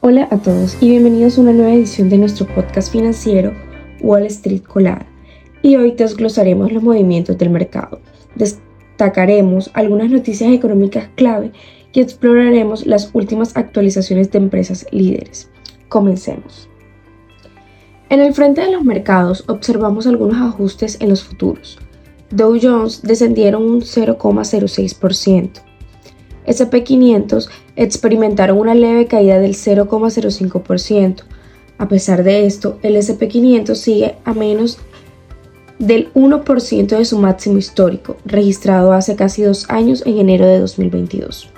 Hola a todos y bienvenidos a una nueva edición de nuestro podcast financiero Wall Street Colada. Y hoy desglosaremos los movimientos del mercado. Destacaremos algunas noticias económicas clave y exploraremos las últimas actualizaciones de empresas líderes. Comencemos. En el frente de los mercados observamos algunos ajustes en los futuros. Dow Jones descendieron un 0,06%. SP500 experimentaron una leve caída del 0,05%. A pesar de esto, el SP500 sigue a menos del 1% de su máximo histórico, registrado hace casi dos años en enero de 2022.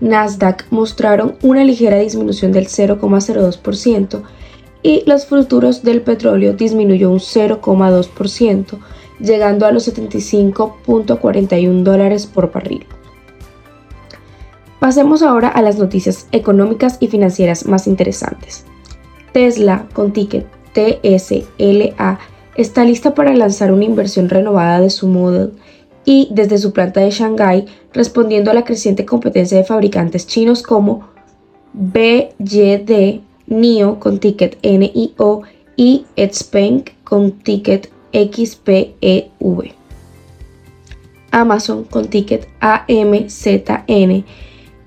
Nasdaq mostraron una ligera disminución del 0,02% y los futuros del petróleo disminuyó un 0,2%, llegando a los 75.41 dólares por barril. Pasemos ahora a las noticias económicas y financieras más interesantes. Tesla, con ticket TSLA, está lista para lanzar una inversión renovada de su Model y desde su planta de Shanghái, respondiendo a la creciente competencia de fabricantes chinos como BYD, NIO con ticket NIO y Xpeng con ticket XPEV. Amazon con ticket AMZN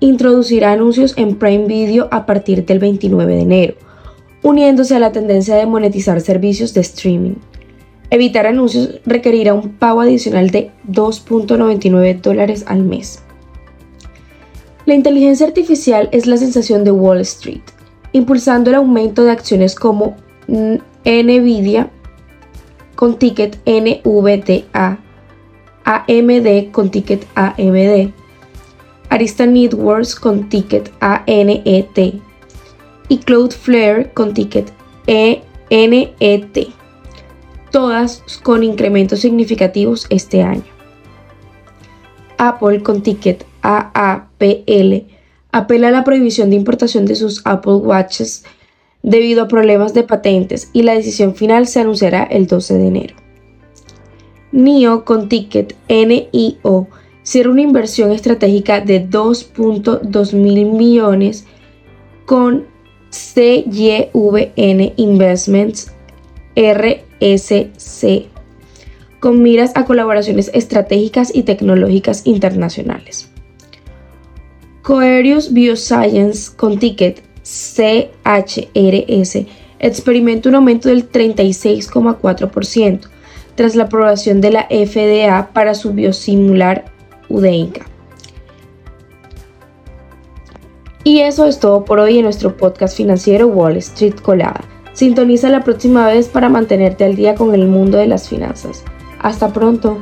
introducirá anuncios en Prime Video a partir del 29 de enero, uniéndose a la tendencia de monetizar servicios de streaming. Evitar anuncios requerirá un pago adicional de 2.99 dólares al mes. La inteligencia artificial es la sensación de Wall Street, impulsando el aumento de acciones como Nvidia con ticket NVDA, AMD con ticket AMD, Arista Networks con ticket ANET y Cloudflare con ticket ENET, todas con incrementos significativos este año. Apple con ticket AAPL apela a la prohibición de importación de sus Apple Watches debido a problemas de patentes y la decisión final se anunciará el 12 de enero. NIO con ticket NIO cierra una inversión estratégica de 2.2 mil millones con CYVN Investments RSC, con miras a colaboraciones estratégicas y tecnológicas internacionales. Coerius Bioscience con ticket CHRS experimenta un aumento del 36,4% tras la aprobación de la FDA para su biosimilar Y eso es todo por hoy en nuestro podcast financiero Wall Street Colada. Sintoniza la próxima vez para mantenerte al día con el mundo de las finanzas. Hasta pronto.